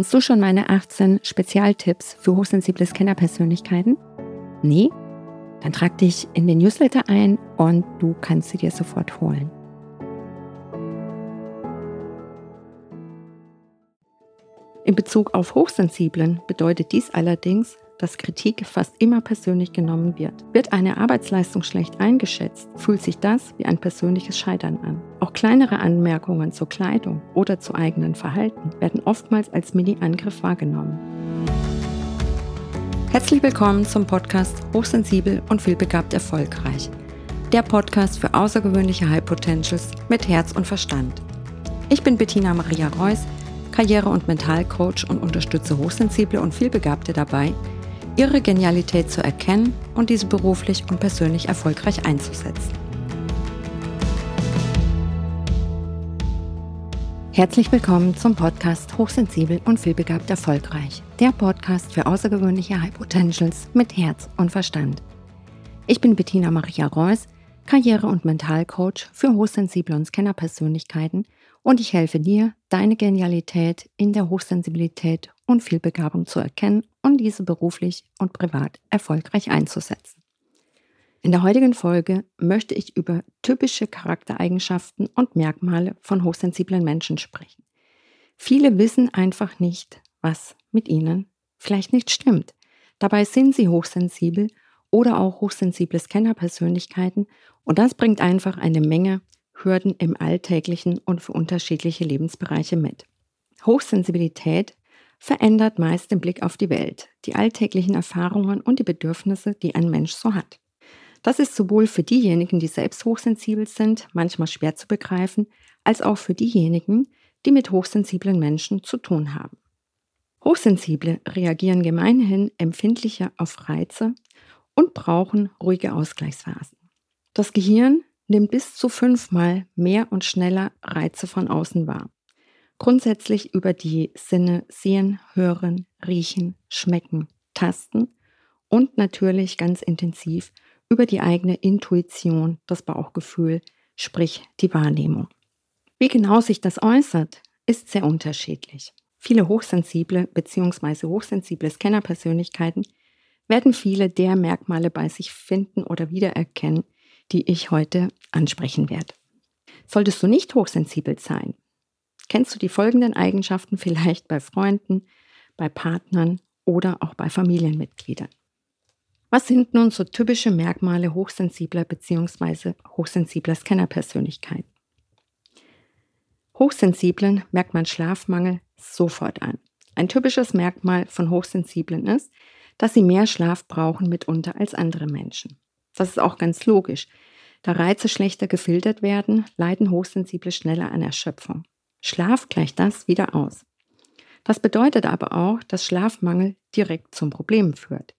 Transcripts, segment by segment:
Kennst du schon meine 18 Spezialtipps für hochsensible Scannerpersönlichkeiten? Nee? Dann trag dich in den Newsletter ein und du kannst sie dir sofort holen. In Bezug auf Hochsensiblen bedeutet dies allerdings, dass Kritik fast immer persönlich genommen wird. Wird eine Arbeitsleistung schlecht eingeschätzt, fühlt sich das wie ein persönliches Scheitern an. Auch kleinere Anmerkungen zur Kleidung oder zu eigenen Verhalten werden oftmals als Mini-Angriff wahrgenommen. Herzlich willkommen zum Podcast Hochsensibel und vielbegabt erfolgreich. Der Podcast für außergewöhnliche High Potentials mit Herz und Verstand. Ich bin Bettina Maria Reuss, Karriere- und Mentalcoach und unterstütze Hochsensible und Vielbegabte dabei, ihre Genialität zu erkennen und diese beruflich und persönlich erfolgreich einzusetzen. Herzlich willkommen zum Podcast Hochsensibel und vielbegabt erfolgreich. Der Podcast für außergewöhnliche High Potentials mit Herz und Verstand. Ich bin Bettina Maria Reuss, Karriere- und Mentalcoach für hochsensible und Scanner-Persönlichkeiten und ich helfe dir, deine Genialität in der Hochsensibilität und Vielbegabung zu erkennen und diese beruflich und privat erfolgreich einzusetzen. In der heutigen Folge möchte ich über typische Charaktereigenschaften und Merkmale von hochsensiblen Menschen sprechen. Viele wissen einfach nicht, was mit ihnen vielleicht nicht stimmt. Dabei sind sie hochsensibel oder auch hochsensible Scanner-Persönlichkeiten und das bringt einfach eine Menge Hürden im Alltäglichen und für unterschiedliche Lebensbereiche mit. Hochsensibilität verändert meist den Blick auf die Welt, die alltäglichen Erfahrungen und die Bedürfnisse, die ein Mensch so hat. Das ist sowohl für diejenigen, die selbst hochsensibel sind, manchmal schwer zu begreifen, als auch für diejenigen, die mit hochsensiblen Menschen zu tun haben. Hochsensible reagieren gemeinhin empfindlicher auf Reize und brauchen ruhige Ausgleichsphasen. Das Gehirn nimmt bis zu fünfmal mehr und schneller Reize von außen wahr grundsätzlich über die Sinne sehen, hören, riechen, schmecken, tasten und natürlich ganz intensiv über die eigene Intuition, das Bauchgefühl, sprich die Wahrnehmung. Wie genau sich das äußert, ist sehr unterschiedlich. Viele hochsensible bzw. hochsensible Scannerpersönlichkeiten werden viele der Merkmale bei sich finden oder wiedererkennen, die ich heute ansprechen werde. Solltest du nicht hochsensibel sein, kennst du die folgenden Eigenschaften vielleicht bei Freunden, bei Partnern oder auch bei Familienmitgliedern. Was sind nun so typische Merkmale hochsensibler bzw. hochsensibler Scannerpersönlichkeit? Hochsensiblen merkt man Schlafmangel sofort an. Ein typisches Merkmal von Hochsensiblen ist, dass sie mehr Schlaf brauchen mitunter als andere Menschen. Das ist auch ganz logisch. Da Reize schlechter gefiltert werden, leiden Hochsensible schneller an Erschöpfung. Schlaf gleicht das wieder aus. Das bedeutet aber auch, dass Schlafmangel direkt zum Problem führt.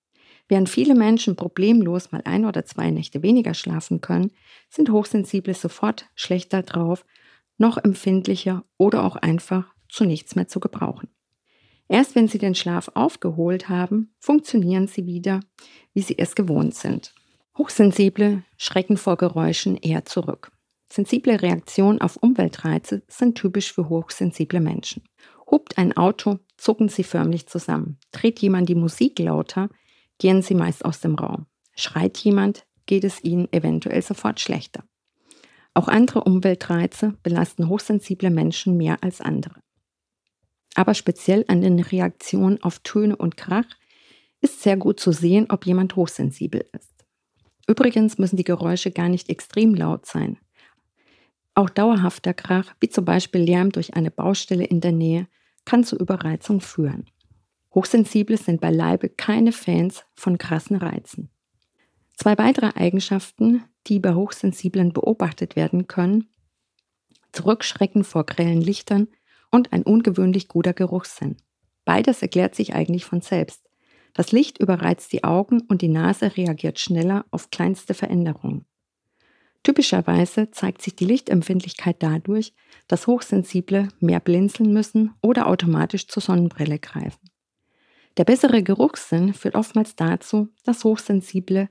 Während viele Menschen problemlos mal ein oder zwei Nächte weniger schlafen können, sind Hochsensible sofort schlechter drauf, noch empfindlicher oder auch einfach zu nichts mehr zu gebrauchen. Erst wenn sie den Schlaf aufgeholt haben, funktionieren sie wieder, wie sie es gewohnt sind. Hochsensible schrecken vor Geräuschen eher zurück. Sensible Reaktionen auf Umweltreize sind typisch für hochsensible Menschen. Hupt ein Auto, zucken sie förmlich zusammen. Dreht jemand die Musik lauter, gehen sie meist aus dem Raum. Schreit jemand, geht es ihnen eventuell sofort schlechter. Auch andere Umweltreize belasten hochsensible Menschen mehr als andere. Aber speziell an den Reaktionen auf Töne und Krach ist sehr gut zu sehen, ob jemand hochsensibel ist. Übrigens müssen die Geräusche gar nicht extrem laut sein. Auch dauerhafter Krach, wie zum Beispiel Lärm durch eine Baustelle in der Nähe, kann zu Überreizung führen. Hochsensible sind beileibe keine Fans von krassen Reizen. Zwei weitere Eigenschaften, die bei Hochsensiblen beobachtet werden können, Zurückschrecken vor grellen Lichtern und ein ungewöhnlich guter Geruchssinn. Beides erklärt sich eigentlich von selbst. Das Licht überreizt die Augen und die Nase reagiert schneller auf kleinste Veränderungen. Typischerweise zeigt sich die Lichtempfindlichkeit dadurch, dass Hochsensible mehr blinzeln müssen oder automatisch zur Sonnenbrille greifen. Der bessere Geruchssinn führt oftmals dazu, dass Hochsensible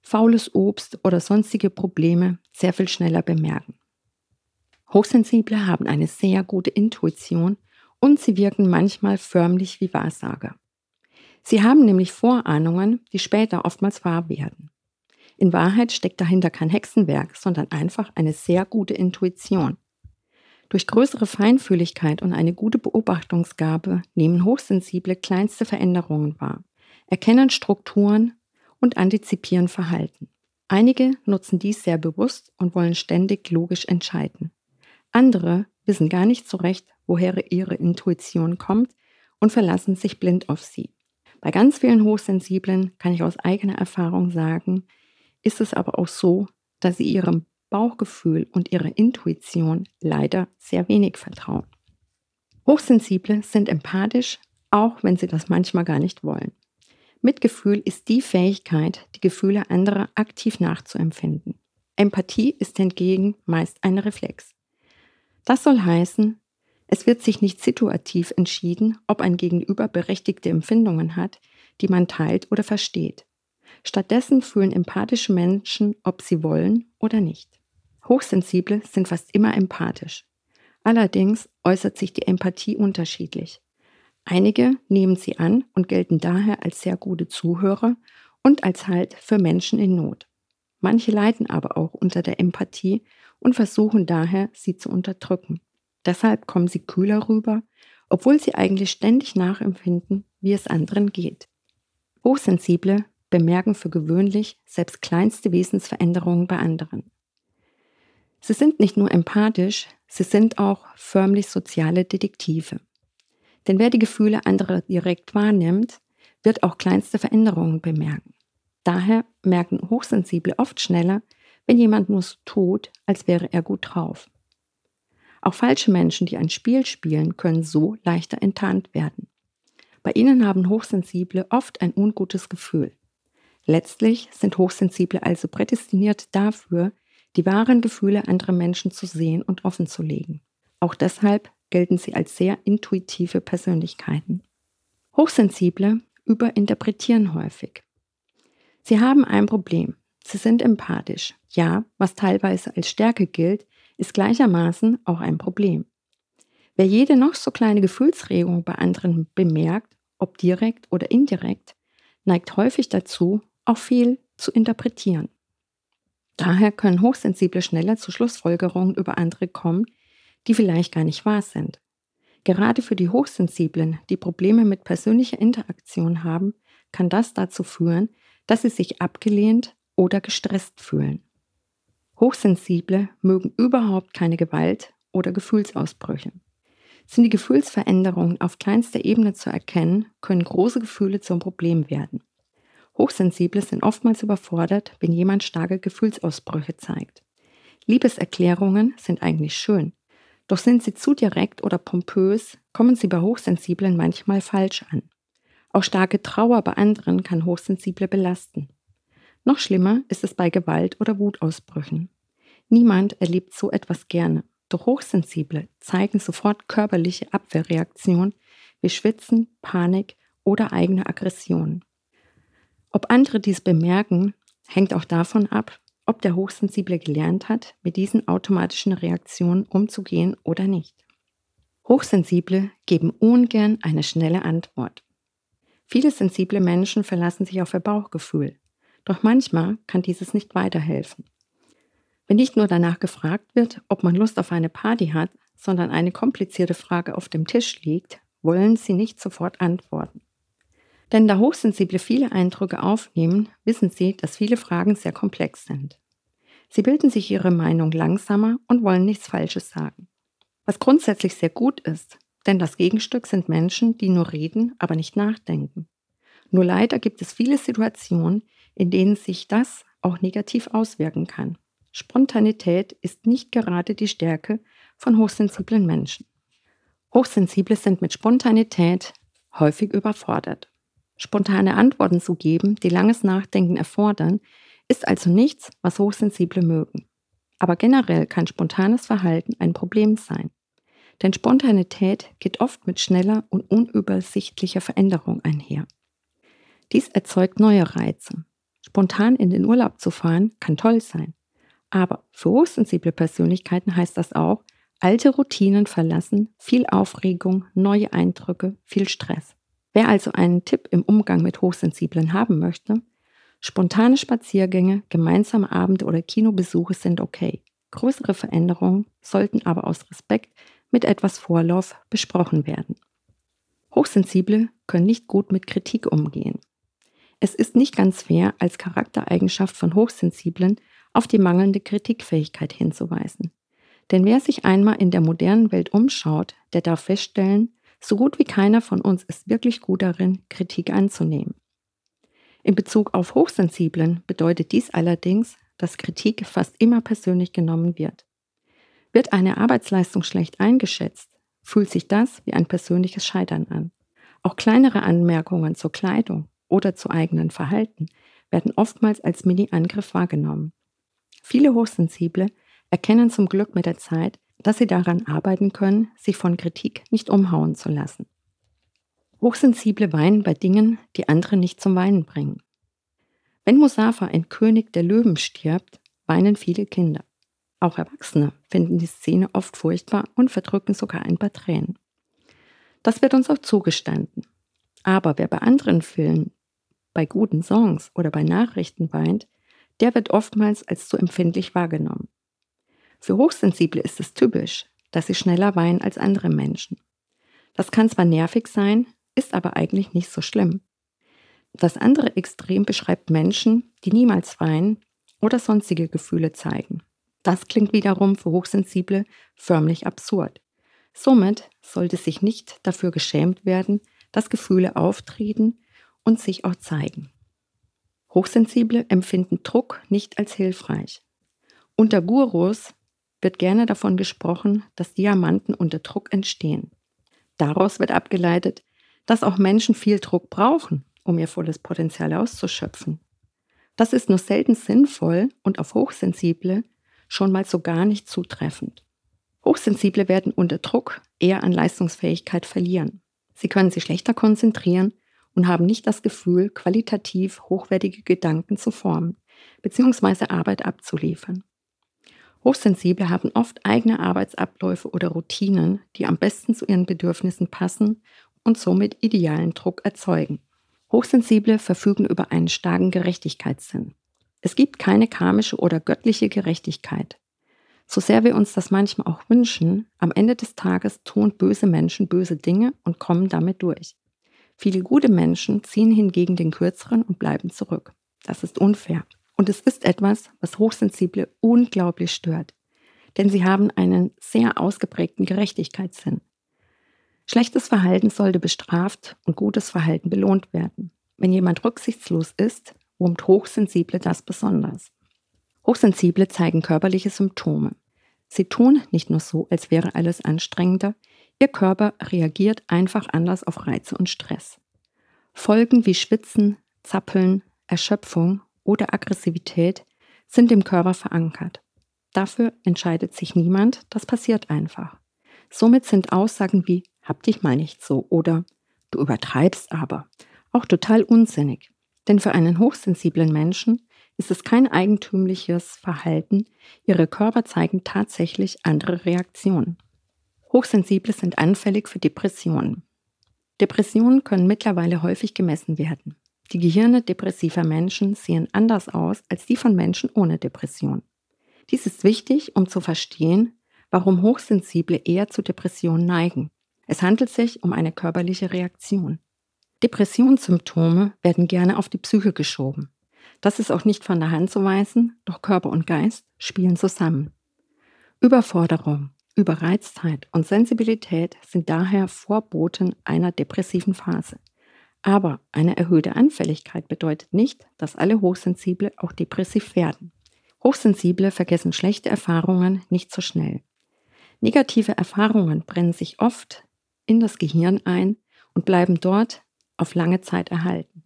faules Obst oder sonstige Probleme sehr viel schneller bemerken. Hochsensible haben eine sehr gute Intuition und sie wirken manchmal förmlich wie Wahrsager. Sie haben nämlich Vorahnungen, die später oftmals wahr werden. In Wahrheit steckt dahinter kein Hexenwerk, sondern einfach eine sehr gute Intuition. Durch größere Feinfühligkeit und eine gute Beobachtungsgabe nehmen Hochsensible kleinste Veränderungen wahr, erkennen Strukturen und antizipieren Verhalten. Einige nutzen dies sehr bewusst und wollen ständig logisch entscheiden. Andere wissen gar nicht so recht, woher ihre Intuition kommt und verlassen sich blind auf sie. Bei ganz vielen Hochsensiblen kann ich aus eigener Erfahrung sagen, ist es aber auch so, dass sie ihrem Bauchgefühl und ihrer Intuition leider sehr wenig vertrauen. Hochsensible sind empathisch, auch wenn sie das manchmal gar nicht wollen. Mitgefühl ist die Fähigkeit, die Gefühle anderer aktiv nachzuempfinden. Empathie ist hingegen meist ein Reflex. Das soll heißen, es wird sich nicht situativ entschieden, ob ein Gegenüber berechtigte Empfindungen hat, die man teilt oder versteht. Stattdessen fühlen empathische Menschen, ob sie wollen oder nicht. Hochsensible sind fast immer empathisch. Allerdings äußert sich die Empathie unterschiedlich. Einige nehmen sie an und gelten daher als sehr gute Zuhörer und als Halt für Menschen in Not. Manche leiden aber auch unter der Empathie und versuchen daher, sie zu unterdrücken. Deshalb kommen sie kühler rüber, obwohl sie eigentlich ständig nachempfinden, wie es anderen geht. Hochsensible bemerken für gewöhnlich selbst kleinste Wesensveränderungen bei anderen. Sie sind nicht nur empathisch, sie sind auch förmlich soziale Detektive. Denn wer die Gefühle anderer direkt wahrnimmt, wird auch kleinste Veränderungen bemerken. Daher merken Hochsensible oft schneller, wenn jemand nur so tut, als wäre er gut drauf. Auch falsche Menschen, die ein Spiel spielen, können so leichter enttarnt werden. Bei ihnen haben Hochsensible oft ein ungutes Gefühl. Letztlich sind Hochsensible also prädestiniert dafür, die wahren Gefühle anderer Menschen zu sehen und offen zu legen. Auch deshalb gelten sie als sehr intuitive Persönlichkeiten. Hochsensible überinterpretieren häufig. Sie haben ein Problem. Sie sind empathisch. Ja, was teilweise als Stärke gilt, ist gleichermaßen auch ein Problem. Wer jede noch so kleine Gefühlsregung bei anderen bemerkt, ob direkt oder indirekt, neigt häufig dazu, auch viel zu interpretieren. Daher können Hochsensible schneller zu Schlussfolgerungen über andere kommen, die vielleicht gar nicht wahr sind. Gerade für die Hochsensiblen, die Probleme mit persönlicher Interaktion haben, kann das dazu führen, dass sie sich abgelehnt oder gestresst fühlen. Hochsensible mögen überhaupt keine Gewalt oder Gefühlsausbrüche. Sind die Gefühlsveränderungen auf kleinster Ebene zu erkennen, können große Gefühle zum Problem werden. Hochsensible sind oftmals überfordert, wenn jemand starke Gefühlsausbrüche zeigt. Liebeserklärungen sind eigentlich schön, doch sind sie zu direkt oder pompös, kommen sie bei Hochsensiblen manchmal falsch an. Auch starke Trauer bei anderen kann Hochsensible belasten. Noch schlimmer ist es bei Gewalt oder Wutausbrüchen. Niemand erlebt so etwas gerne, doch Hochsensible zeigen sofort körperliche Abwehrreaktionen wie Schwitzen, Panik oder eigene Aggression. Ob andere dies bemerken, hängt auch davon ab, ob der Hochsensible gelernt hat, mit diesen automatischen Reaktionen umzugehen oder nicht. Hochsensible geben ungern eine schnelle Antwort. Viele sensible Menschen verlassen sich auf ihr Bauchgefühl, doch manchmal kann dieses nicht weiterhelfen. Wenn nicht nur danach gefragt wird, ob man Lust auf eine Party hat, sondern eine komplizierte Frage auf dem Tisch liegt, wollen sie nicht sofort antworten. Denn da Hochsensible viele Eindrücke aufnehmen, wissen sie, dass viele Fragen sehr komplex sind. Sie bilden sich ihre Meinung langsamer und wollen nichts Falsches sagen. Was grundsätzlich sehr gut ist, denn das Gegenstück sind Menschen, die nur reden, aber nicht nachdenken. Nur leider gibt es viele Situationen, in denen sich das auch negativ auswirken kann. Spontanität ist nicht gerade die Stärke von hochsensiblen Menschen. Hochsensible sind mit Spontanität häufig überfordert. Spontane Antworten zu geben, die langes Nachdenken erfordern, ist also nichts, was Hochsensible mögen. Aber generell kann spontanes Verhalten ein Problem sein. Denn Spontanität geht oft mit schneller und unübersichtlicher Veränderung einher. Dies erzeugt neue Reize. Spontan in den Urlaub zu fahren kann toll sein. Aber für hochsensible Persönlichkeiten heißt das auch, Alte Routinen verlassen, viel Aufregung, neue Eindrücke, viel Stress. Wer also einen Tipp im Umgang mit Hochsensiblen haben möchte, spontane Spaziergänge, gemeinsame Abende oder Kinobesuche sind okay. Größere Veränderungen sollten aber aus Respekt mit etwas Vorlauf besprochen werden. Hochsensible können nicht gut mit Kritik umgehen. Es ist nicht ganz fair, als Charaktereigenschaft von Hochsensiblen auf die mangelnde Kritikfähigkeit hinzuweisen. Denn wer sich einmal in der modernen Welt umschaut, der darf feststellen, so gut wie keiner von uns ist wirklich gut darin, Kritik anzunehmen. In Bezug auf Hochsensiblen bedeutet dies allerdings, dass Kritik fast immer persönlich genommen wird. Wird eine Arbeitsleistung schlecht eingeschätzt, fühlt sich das wie ein persönliches Scheitern an. Auch kleinere Anmerkungen zur Kleidung oder zu eigenen Verhalten werden oftmals als Mini-Angriff wahrgenommen. Viele Hochsensible erkennen zum Glück mit der Zeit, dass sie daran arbeiten können, sich von Kritik nicht umhauen zu lassen. Hochsensible weinen bei Dingen, die andere nicht zum Weinen bringen. Wenn Musafa, ein König der Löwen, stirbt, weinen viele Kinder. Auch Erwachsene finden die Szene oft furchtbar und verdrücken sogar ein paar Tränen. Das wird uns auch zugestanden. Aber wer bei anderen Filmen, bei guten Songs oder bei Nachrichten weint, der wird oftmals als zu empfindlich wahrgenommen. Für Hochsensible ist es typisch, dass sie schneller weinen als andere Menschen. Das kann zwar nervig sein, ist aber eigentlich nicht so schlimm. Das andere Extrem beschreibt Menschen, die niemals weinen oder sonstige Gefühle zeigen. Das klingt wiederum für Hochsensible förmlich absurd. Somit sollte sich nicht dafür geschämt werden, dass Gefühle auftreten und sich auch zeigen. Hochsensible empfinden Druck nicht als hilfreich. Unter Gurus wird gerne davon gesprochen, dass Diamanten unter Druck entstehen. Daraus wird abgeleitet, dass auch Menschen viel Druck brauchen, um ihr volles Potenzial auszuschöpfen. Das ist nur selten sinnvoll und auf Hochsensible schon mal so gar nicht zutreffend. Hochsensible werden unter Druck eher an Leistungsfähigkeit verlieren. Sie können sich schlechter konzentrieren und haben nicht das Gefühl, qualitativ hochwertige Gedanken zu formen bzw. Arbeit abzuliefern. Hochsensible haben oft eigene Arbeitsabläufe oder Routinen, die am besten zu ihren Bedürfnissen passen und somit idealen Druck erzeugen. Hochsensible verfügen über einen starken Gerechtigkeitssinn. Es gibt keine karmische oder göttliche Gerechtigkeit. So sehr wir uns das manchmal auch wünschen, am Ende des Tages tun böse Menschen böse Dinge und kommen damit durch. Viele gute Menschen ziehen hingegen den Kürzeren und bleiben zurück. Das ist unfair. Und es ist etwas, was Hochsensible unglaublich stört. Denn sie haben einen sehr ausgeprägten Gerechtigkeitssinn. Schlechtes Verhalten sollte bestraft und gutes Verhalten belohnt werden. Wenn jemand rücksichtslos ist, wurmt Hochsensible das besonders. Hochsensible zeigen körperliche Symptome. Sie tun nicht nur so, als wäre alles anstrengender, ihr Körper reagiert einfach anders auf Reize und Stress. Folgen wie Schwitzen, Zappeln, Erschöpfung oder Aggressivität sind im Körper verankert. Dafür entscheidet sich niemand, das passiert einfach. Somit sind Aussagen wie hab dich mal nicht so oder du übertreibst aber auch total unsinnig. Denn für einen hochsensiblen Menschen ist es kein eigentümliches Verhalten, ihre Körper zeigen tatsächlich andere Reaktionen. Hochsensible sind anfällig für Depressionen. Depressionen können mittlerweile häufig gemessen werden. Die Gehirne depressiver Menschen sehen anders aus als die von Menschen ohne Depression. Dies ist wichtig, um zu verstehen, warum Hochsensible eher zu Depressionen neigen. Es handelt sich um eine körperliche Reaktion. Depressionssymptome werden gerne auf die Psyche geschoben. Das ist auch nicht von der Hand zu weisen, doch Körper und Geist spielen zusammen. Überforderung, Überreiztheit und Sensibilität sind daher Vorboten einer depressiven Phase. Aber eine erhöhte Anfälligkeit bedeutet nicht, dass alle Hochsensible auch depressiv werden. Hochsensible vergessen schlechte Erfahrungen nicht so schnell. Negative Erfahrungen brennen sich oft in das Gehirn ein und bleiben dort auf lange Zeit erhalten.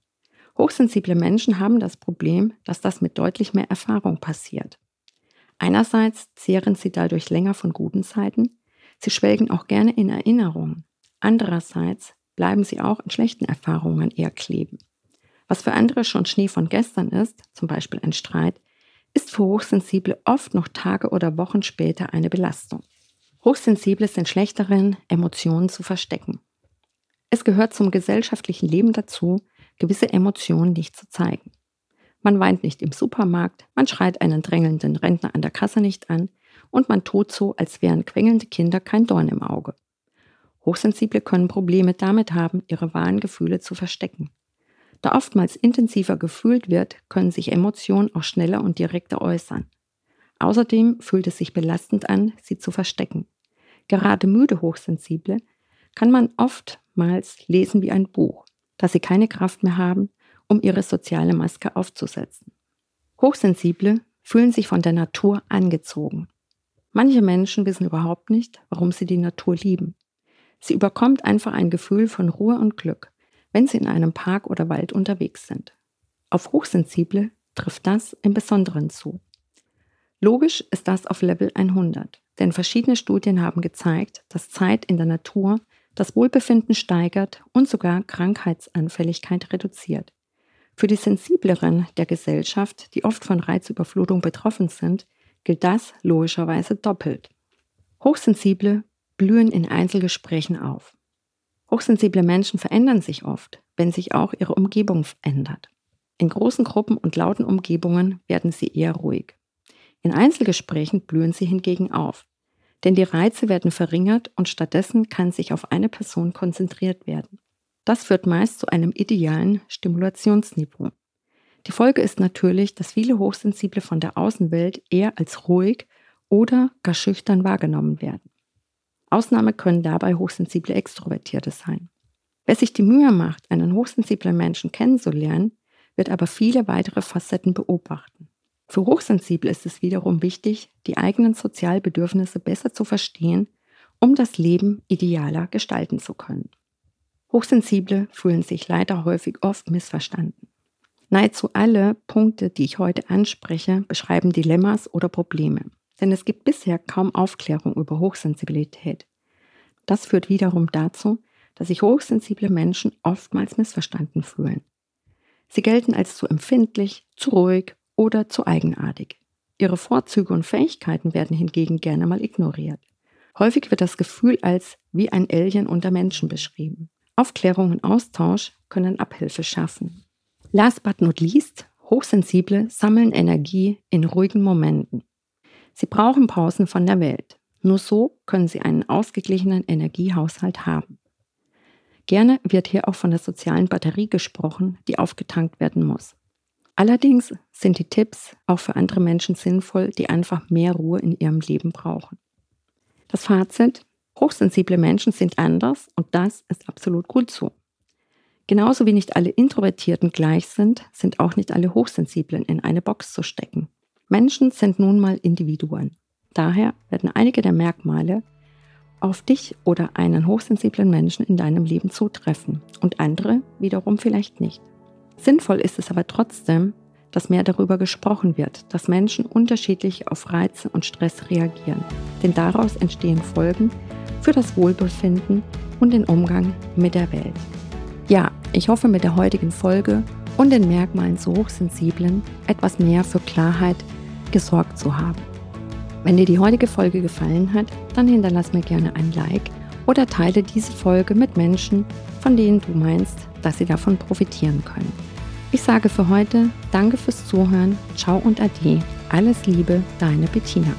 Hochsensible Menschen haben das Problem, dass das mit deutlich mehr Erfahrung passiert. Einerseits zehren sie dadurch länger von guten Zeiten, sie schwelgen auch gerne in Erinnerungen. Andererseits bleiben sie auch in schlechten Erfahrungen eher kleben. Was für andere schon Schnee von gestern ist, zum Beispiel ein Streit, ist für Hochsensible oft noch Tage oder Wochen später eine Belastung. Hochsensible sind schlechteren, Emotionen zu verstecken. Es gehört zum gesellschaftlichen Leben dazu, gewisse Emotionen nicht zu zeigen. Man weint nicht im Supermarkt, man schreit einen drängelnden Rentner an der Kasse nicht an und man tut so, als wären quengelnde Kinder kein Dorn im Auge. Hochsensible können Probleme damit haben, ihre wahren Gefühle zu verstecken. Da oftmals intensiver gefühlt wird, können sich Emotionen auch schneller und direkter äußern. Außerdem fühlt es sich belastend an, sie zu verstecken. Gerade müde Hochsensible kann man oftmals lesen wie ein Buch, dass sie keine Kraft mehr haben, um ihre soziale Maske aufzusetzen. Hochsensible fühlen sich von der Natur angezogen. Manche Menschen wissen überhaupt nicht, warum sie die Natur lieben. Sie überkommt einfach ein Gefühl von Ruhe und Glück, wenn sie in einem Park oder Wald unterwegs sind. Auf Hochsensible trifft das im Besonderen zu. Logisch ist das auf Level 100, denn verschiedene Studien haben gezeigt, dass Zeit in der Natur das Wohlbefinden steigert und sogar Krankheitsanfälligkeit reduziert. Für die Sensibleren der Gesellschaft, die oft von Reizüberflutung betroffen sind, gilt das logischerweise doppelt. Hochsensible blühen in Einzelgesprächen auf. Hochsensible Menschen verändern sich oft, wenn sich auch ihre Umgebung ändert. In großen Gruppen und lauten Umgebungen werden sie eher ruhig. In Einzelgesprächen blühen sie hingegen auf, denn die Reize werden verringert und stattdessen kann sich auf eine Person konzentriert werden. Das führt meist zu einem idealen Stimulationsniveau. Die Folge ist natürlich, dass viele Hochsensible von der Außenwelt eher als ruhig oder gar schüchtern wahrgenommen werden. Ausnahme können dabei hochsensible Extrovertierte sein. Wer sich die Mühe macht, einen hochsensiblen Menschen kennenzulernen, wird aber viele weitere Facetten beobachten. Für Hochsensible ist es wiederum wichtig, die eigenen Sozialbedürfnisse besser zu verstehen, um das Leben idealer gestalten zu können. Hochsensible fühlen sich leider häufig oft missverstanden. Nahezu alle Punkte, die ich heute anspreche, beschreiben Dilemmas oder Probleme. Denn es gibt bisher kaum Aufklärung über Hochsensibilität. Das führt wiederum dazu, dass sich hochsensible Menschen oftmals missverstanden fühlen. Sie gelten als zu empfindlich, zu ruhig oder zu eigenartig. Ihre Vorzüge und Fähigkeiten werden hingegen gerne mal ignoriert. Häufig wird das Gefühl als wie ein Alien unter Menschen beschrieben. Aufklärung und Austausch können Abhilfe schaffen. Last but not least, Hochsensible sammeln Energie in ruhigen Momenten. Sie brauchen Pausen von der Welt. Nur so können sie einen ausgeglichenen Energiehaushalt haben. Gerne wird hier auch von der sozialen Batterie gesprochen, die aufgetankt werden muss. Allerdings sind die Tipps auch für andere Menschen sinnvoll, die einfach mehr Ruhe in ihrem Leben brauchen. Das Fazit, hochsensible Menschen sind anders und das ist absolut gut so. Genauso wie nicht alle Introvertierten gleich sind, sind auch nicht alle Hochsensiblen in eine Box zu stecken. Menschen sind nun mal Individuen. Daher werden einige der Merkmale auf dich oder einen hochsensiblen Menschen in deinem Leben zutreffen und andere wiederum vielleicht nicht. Sinnvoll ist es aber trotzdem, dass mehr darüber gesprochen wird, dass Menschen unterschiedlich auf Reize und Stress reagieren. Denn daraus entstehen Folgen für das Wohlbefinden und den Umgang mit der Welt. Ja, ich hoffe mit der heutigen Folge und den Merkmalen so hochsensiblen etwas mehr für Klarheit gesorgt zu haben. Wenn dir die heutige Folge gefallen hat, dann hinterlass mir gerne ein Like oder teile diese Folge mit Menschen, von denen du meinst, dass sie davon profitieren können. Ich sage für heute Danke fürs Zuhören, ciao und ade, alles Liebe, deine Bettina.